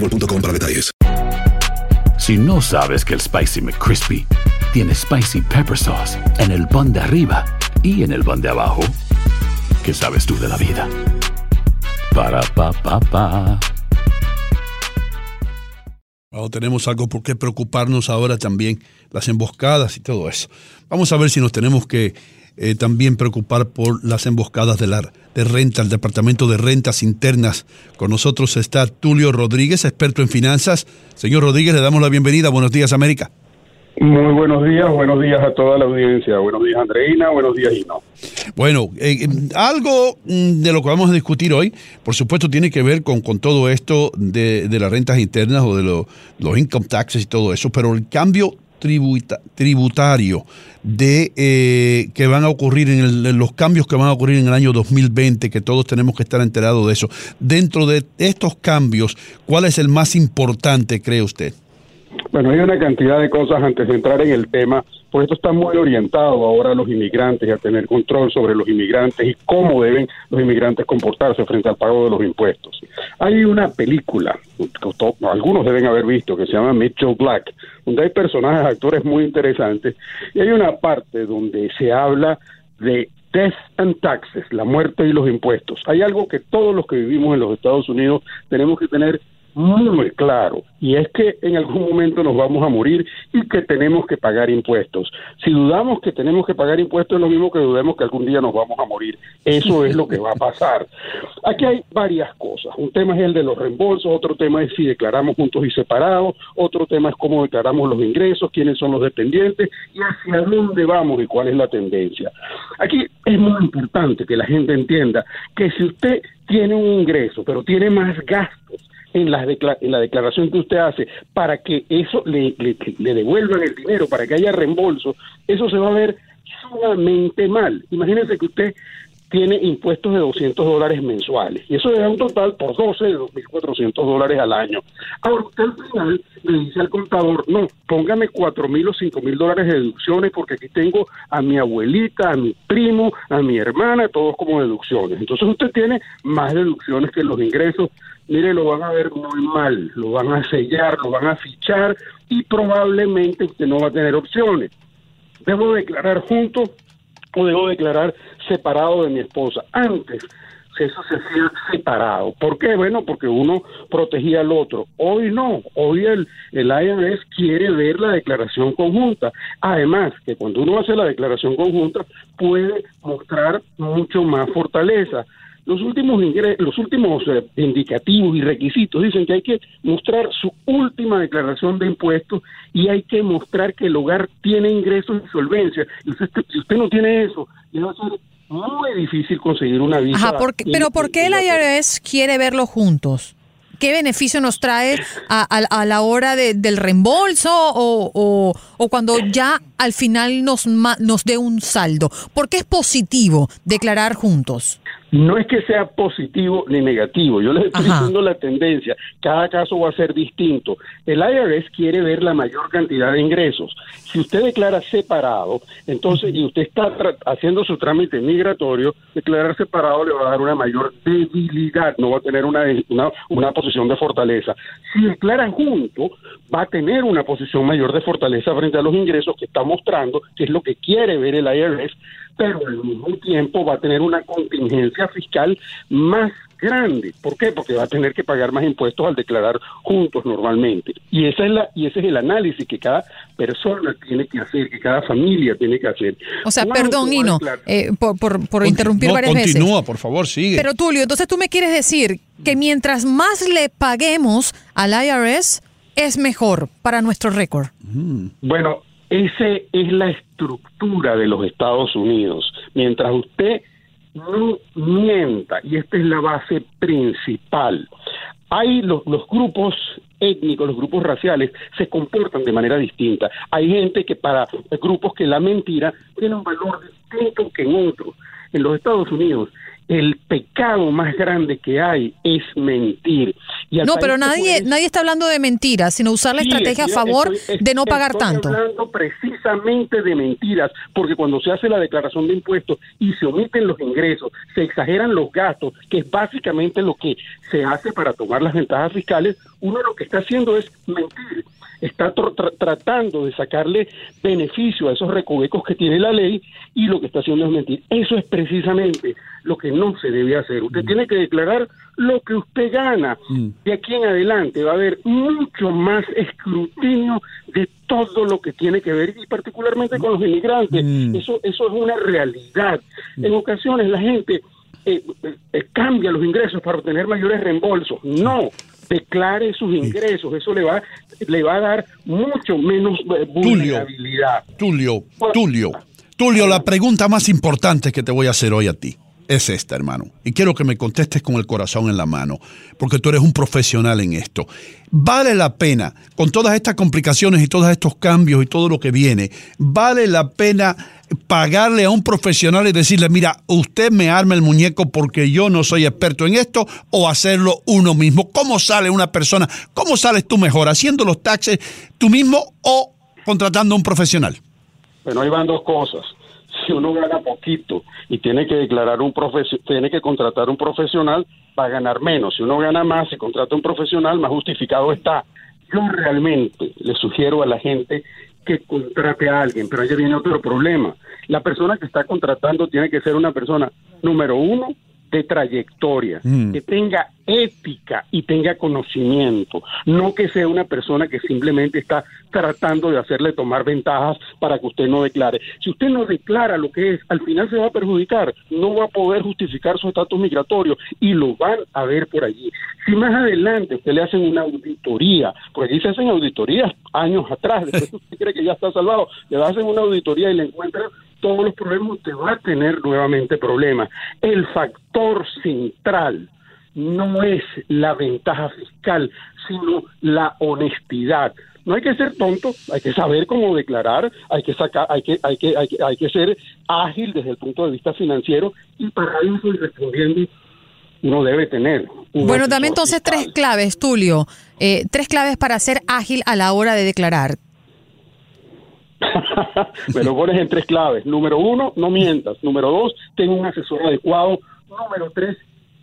boostmobile.com para detalles. Si no sabes que el Spicy McCrispy tiene Spicy Pepper Sauce en el pan de arriba y en el pan de abajo, ¿qué sabes tú de la vida? Para, pa, pa, pa. Ahora tenemos algo por qué preocuparnos ahora también, las emboscadas y todo eso. Vamos a ver si nos tenemos que eh, también preocupar por las emboscadas de, la, de renta, el Departamento de Rentas Internas. Con nosotros está Tulio Rodríguez, experto en finanzas. Señor Rodríguez, le damos la bienvenida. Buenos días, América. Muy buenos días, buenos días a toda la audiencia. Buenos días, Andreina. Buenos días, Gino. Bueno, eh, eh, algo mm, de lo que vamos a discutir hoy, por supuesto, tiene que ver con, con todo esto de, de las rentas internas o de lo- los income taxes y todo eso, pero el cambio tributa- tributario de eh, que van a ocurrir en, el- los cambios que van a ocurrir en el año 2020, que todos tenemos que estar enterados de eso. Dentro de estos cambios, ¿cuál es el más importante, cree usted? Bueno, hay una cantidad de cosas antes de entrar en el tema, porque esto está muy orientado ahora a los inmigrantes y a tener control sobre los inmigrantes y cómo deben los inmigrantes comportarse frente al pago de los impuestos. Hay una película, que algunos deben haber visto, que se llama Mitchell Black, donde hay personajes, actores muy interesantes, y hay una parte donde se habla de Death and Taxes, la muerte y los impuestos. Hay algo que todos los que vivimos en los Estados Unidos tenemos que tener muy claro, y es que en algún momento nos vamos a morir y que tenemos que pagar impuestos. Si dudamos que tenemos que pagar impuestos es lo mismo que dudemos que algún día nos vamos a morir. Eso es lo que va a pasar. Aquí hay varias cosas. Un tema es el de los reembolsos, otro tema es si declaramos juntos y separados, otro tema es cómo declaramos los ingresos, quiénes son los dependientes y hacia dónde vamos y cuál es la tendencia. Aquí es muy importante que la gente entienda que si usted tiene un ingreso, pero tiene más gastos, en la, en la declaración que usted hace para que eso le devuelvan el dinero, para que haya reembolso, eso se va a ver sumamente mal. Imagínense que usted tiene impuestos de 200 dólares mensuales y eso le da un total por 12 de 2.400 dólares al año. Ahora usted al final le dice al contador, no, póngame 4.000 o 5.000 dólares de deducciones porque aquí tengo a mi abuelita, a mi primo, a mi hermana, todos como deducciones. Entonces usted tiene más deducciones que los ingresos. Mire, lo van a ver muy mal, lo van a sellar, lo van a fichar y probablemente usted no va a tener opciones. ¿Debo declarar junto o debo declarar separado de mi esposa? Antes eso se hacía separado. ¿Por qué? Bueno, porque uno protegía al otro. Hoy no, hoy el, el IRS quiere ver la declaración conjunta. Además, que cuando uno hace la declaración conjunta puede mostrar mucho más fortaleza. Los últimos ingre- los últimos eh, indicativos y requisitos dicen que hay que mostrar su última declaración de impuestos y hay que mostrar que el hogar tiene ingresos y solvencia. Y usted- si usted no tiene eso, le va a ser muy difícil conseguir una visa. Ajá, porque, pero ¿por qué el IRS quiere verlo juntos? ¿Qué beneficio nos trae a, a- a la hora de- del reembolso o, o- o cuando ya al final nos, nos dé un saldo? ¿Por qué es positivo declarar juntos? No es que sea positivo ni negativo, yo les estoy diciendo la tendencia, cada caso va a ser distinto. El IRS quiere ver la mayor cantidad de ingresos. Si usted declara separado, entonces, y usted está haciendo su trámite migratorio, declarar separado le va a dar una mayor debilidad, no va a tener una, una, una posición de fortaleza. Si declaran junto, va a tener una posición mayor de fortaleza frente a los ingresos que está mostrando, que es lo que quiere ver el IRS, pero al mismo tiempo va a tener una contingencia fiscal más grande. ¿Por qué? Porque va a tener que pagar más impuestos al declarar juntos normalmente. Y esa es la y ese es el análisis que cada persona tiene que hacer, que cada familia tiene que hacer. O sea, perdón, Nino, eh, por, por, interrumpir varias veces. Continúa, por favor, sigue. Pero Tulio, entonces tú me quieres decir que mientras más le paguemos al IRS, es mejor para nuestro récord. Bueno, esa es la estructura de los Estados Unidos. Mientras usted no mienta, y esta es la base principal, hay los, los grupos étnicos, los grupos raciales, se comportan de manera distinta. Hay gente que para grupos que la mentira tiene un valor distinto que en otros. En los Estados Unidos, el pecado más grande que hay es mentir. no, pero nadie nadie está hablando de mentiras, sino usar la estrategia a favor de no pagar estoy tanto. hablando precisamente de mentiras, porque cuando se hace la declaración de impuestos y se omiten los ingresos, se exageran los gastos, que es básicamente lo que se hace para tomar las ventajas fiscales, uno lo que está haciendo es mentir está tratando de sacarle beneficio a esos recovecos que tiene la ley y lo que está haciendo es mentir. Eso es precisamente lo que no se debe hacer. Usted mm. tiene que declarar lo que usted gana. Mm. De aquí en adelante va a haber mucho más escrutinio de todo lo que tiene que ver y particularmente con los inmigrantes. Mm. Eso, eso es una realidad. En ocasiones la gente eh, eh, cambia los ingresos para obtener mayores reembolsos. No, declare sus ingresos, eso le va, le va a dar mucho menos eh, vulnerabilidad. Tulio, Tulio, Tulio, la pregunta más importante que te voy a hacer hoy a ti es esta, hermano. Y quiero que me contestes con el corazón en la mano, porque tú eres un profesional en esto. ¿Vale la pena, con todas estas complicaciones y todos estos cambios y todo lo que viene, vale la pena pagarle a un profesional y decirle, mira, usted me arma el muñeco porque yo no soy experto en esto, o hacerlo uno mismo? ¿Cómo sale una persona? ¿Cómo sales tú mejor? ¿Haciendo los taxes tú mismo o contratando a un profesional? Bueno, ahí van dos cosas si uno gana poquito y tiene que declarar un tiene que contratar un profesional, va a ganar menos. Si uno gana más y contrata un profesional, más justificado está. Yo realmente le sugiero a la gente que contrate a alguien, pero ahí viene otro problema. La persona que está contratando tiene que ser una persona, número uno, de trayectoria, mm. que tenga ética y tenga conocimiento, no que sea una persona que simplemente está tratando de hacerle tomar ventajas para que usted no declare. Si usted no declara lo que es, al final se va a perjudicar, no va a poder justificar su estatus migratorio y lo van a ver por allí. Si más adelante usted le hacen una auditoría, porque aquí se hacen auditorías años atrás, después usted cree que ya está salvado, le hacen una auditoría y le encuentran todos los problemas, usted va a tener nuevamente problemas. El factor central no es la ventaja fiscal, sino la honestidad. No hay que ser tonto, hay que saber cómo declarar, hay que sacar, hay que, hay que, hay que, hay que ser ágil desde el punto de vista financiero y para eso y respondiendo uno debe tener. Bueno, dame entonces tres claves, Tulio, eh, tres claves para ser ágil a la hora de declarar. Me lo pones en tres claves. Número uno, no mientas. Número dos, ten un asesor adecuado. Número tres,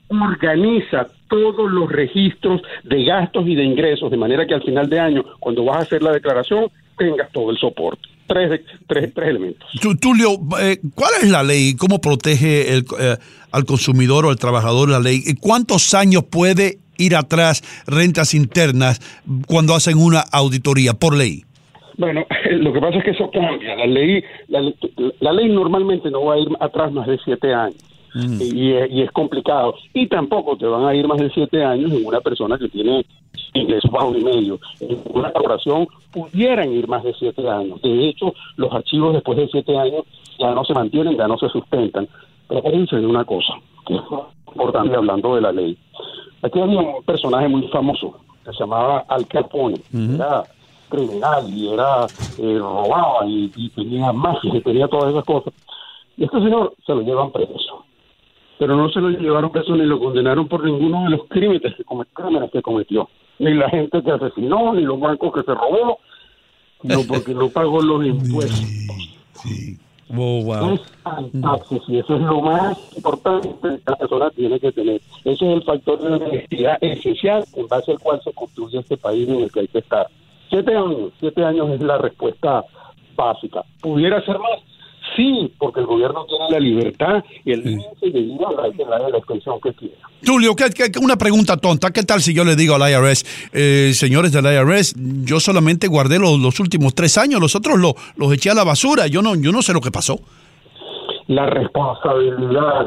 organiza todos los registros de gastos y de ingresos, de manera que al final de año, cuando vas a hacer la declaración, tengas todo el soporte. Tres, tres, tres elementos. Tulio, eh, ¿cuál es la ley? ¿Cómo protege el, eh, al consumidor o al trabajador la ley? ¿Cuántos años puede ir atrás rentas internas cuando hacen una auditoría por ley? Bueno, lo que pasa es que eso cambia. La ley, la, ley normalmente no va a ir atrás más de siete años. Mm. Y, es, complicado. Y tampoco te van a ir más de siete años en una persona que tiene ingresos bajo y medio. En una corporación pudieran ir más de siete años. De hecho, los archivos después de siete años ya no se mantienen, ya no se sustentan. Pero acuérdense de una cosa, que es importante hablando de la ley. Aquí había un personaje muy famoso que se llamaba Al Capone criminal y era eh, robaba y, tenía magia y tenía todas esas cosas. Y este señor se lo llevan preso. Pero no se lo llevaron preso ni lo condenaron por ninguno de los crímenes que, come- crímenes que cometió. Ni la gente que asesinó, ni los bancos que se robó, no porque no pagó los impuestos. Oh, wow. Es taxes y eso es lo más importante que la persona tiene que tener. Ese es el factor de honestidad esencial en base al cual se construye este país en el que hay que estar. Siete años, siete años es la respuesta básica. ¿Pudiera ser más? Sí, porque el gobierno tiene la libertad y el límite de ir a la, de la, de la extensión que quiera. Tulio, ¿qué- qué- una pregunta tonta. ¿Qué tal si yo le digo al IRS, eh, señores del IRS, yo solamente guardé los, los últimos tres años, los otros lo- los eché a la basura, yo no, yo no sé lo que pasó? la responsabilidad,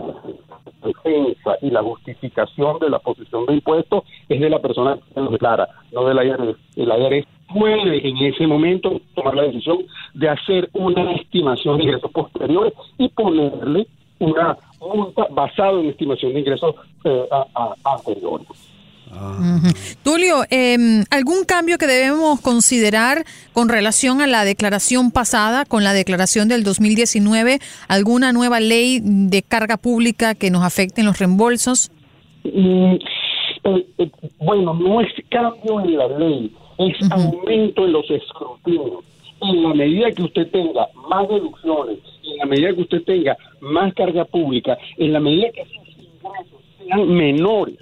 defensa y la justificación de la posición de impuestos es de la persona que lo declara, no del IRS. El IRS puede en ese momento tomar la decisión de hacer una estimación de ingresos posteriores y ponerle una multa basada en estimación de ingresos eh, a- a- anteriores. Ujú. Tulio, eh, ¿algún cambio que debemos considerar con relación a la declaración pasada, con la declaración del 2019? ¿Alguna nueva ley de carga pública que nos afecte en los reembolsos? Mm, eh, eh, bueno, no es cambio en la ley, es aumento en los escrutinios. En la medida que usted tenga más deducciones, en la medida que usted tenga más carga pública, en la medida que sus ingresos sean menores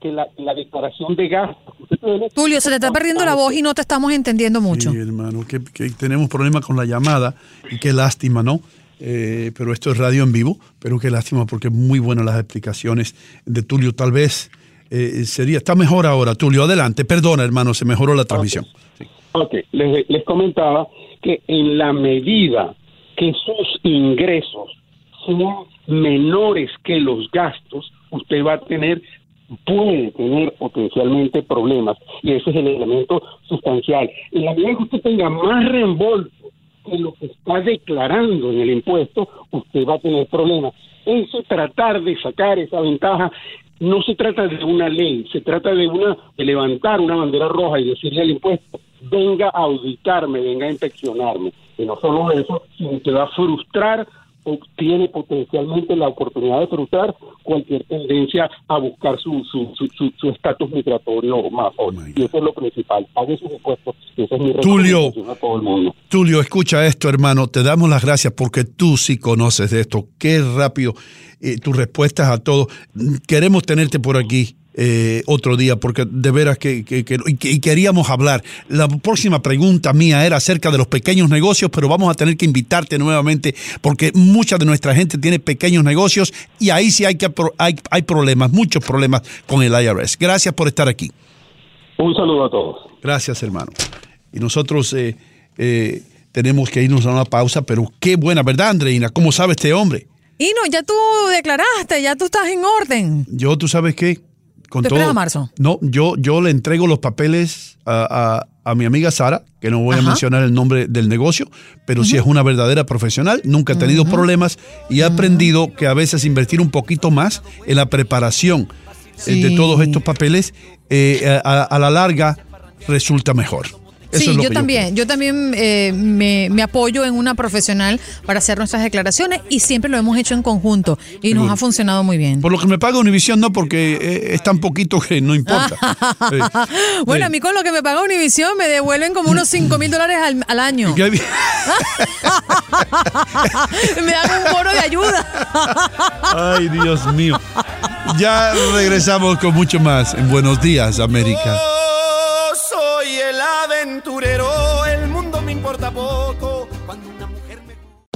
que la, la declaración de gastos Tulio, se te está perdiendo la voz y no te estamos entendiendo mucho. Sí, hermano, que, que tenemos problemas con la llamada y qué lástima, ¿no? Eh, pero esto es radio en vivo, pero qué lástima porque muy buenas las explicaciones de Tulio. Tal vez eh, sería, está mejor ahora, Tulio, adelante. Perdona, hermano, se mejoró la transmisión. Ok, les, les comentaba que en la medida que sus ingresos sean menores que los gastos, usted va a tener, puede tener potencialmente problemas. Y ese es el elemento sustancial. En la medida que usted tenga más reembolso que lo que está declarando en el impuesto, usted va a tener problemas. Eso tratar de sacar esa ventaja no se trata de una ley, se trata de una de levantar una bandera roja y decirle al impuesto, venga a auditarme, venga a inspeccionarme. Y no solo eso, sino que va a frustrar tiene potencialmente la oportunidad de frustrar cualquier tendencia a buscar su su su- su- su estatus migratorio más hoy. y eso es lo principal. Pague sus impuestos. Esa es mi Tulio. a todo el mundo. Tulio, escucha esto, hermano. Te damos las gracias porque tú sí conoces de esto. Qué rápido eh, tus respuestas a todo. Queremos tenerte por aquí eh, otro día porque de veras que, que- que- y, que- y queríamos hablar. La próxima pregunta mía era acerca de los pequeños negocios, pero vamos a tener que invitarte nuevamente porque mucha de nuestra gente tiene pequeños negocios y ahí sí hay, que, hay, hay problemas, muchos problemas con el IRS. Gracias por estar aquí. Un saludo a todos. Gracias, hermano. Y nosotros eh, eh, tenemos que irnos a una pausa, pero qué buena, ¿verdad, Andreina? ¿Cómo sabe este hombre? Y no, ya tú declaraste, ya tú estás en orden. Yo, ¿tú sabes qué? Con ¿Te a marzo? No, yo, yo le entrego los papeles a, a- a mi amiga Sara, que no voy a mencionar el nombre del negocio, pero sí es una verdadera profesional, nunca ha tenido problemas y ha aprendido que a veces invertir un poquito más en la preparación eh, de todos estos papeles, eh, a, a la larga resulta mejor. Eso sí, es lo yo que también. Yo, también eh, me, me apoyo en una profesional para hacer nuestras declaraciones y siempre lo hemos hecho en conjunto y nos ha funcionado muy bien. Por lo que me paga Univision, no, porque eh, es tan poquito que no importa. Bueno, a mí con lo que me paga Univision me devuelven como unos 5 mil dólares al, al año. Me dan un bono de ayuda. Ay, Dios mío. Ya regresamos con mucho más en Buenos Días, América. Aventurero, el mundo me importa poco.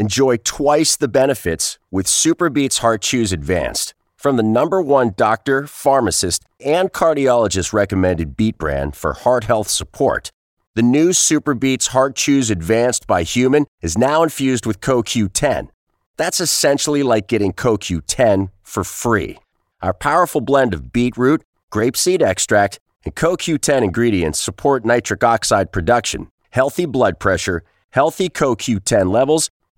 Enjoy twice the benefits with Superbeats Heart Chews Advanced from the number one doctor, pharmacist, and cardiologist recommended beat brand for heart health support. The new Superbeats Heart Chews Advanced by Human is now infused with CoQ10. That's essentially like getting CoQ10 for free. Our powerful blend of beetroot, grapeseed extract, and CoQ10 ingredients support nitric oxide production, healthy blood pressure, healthy CoQ10 levels,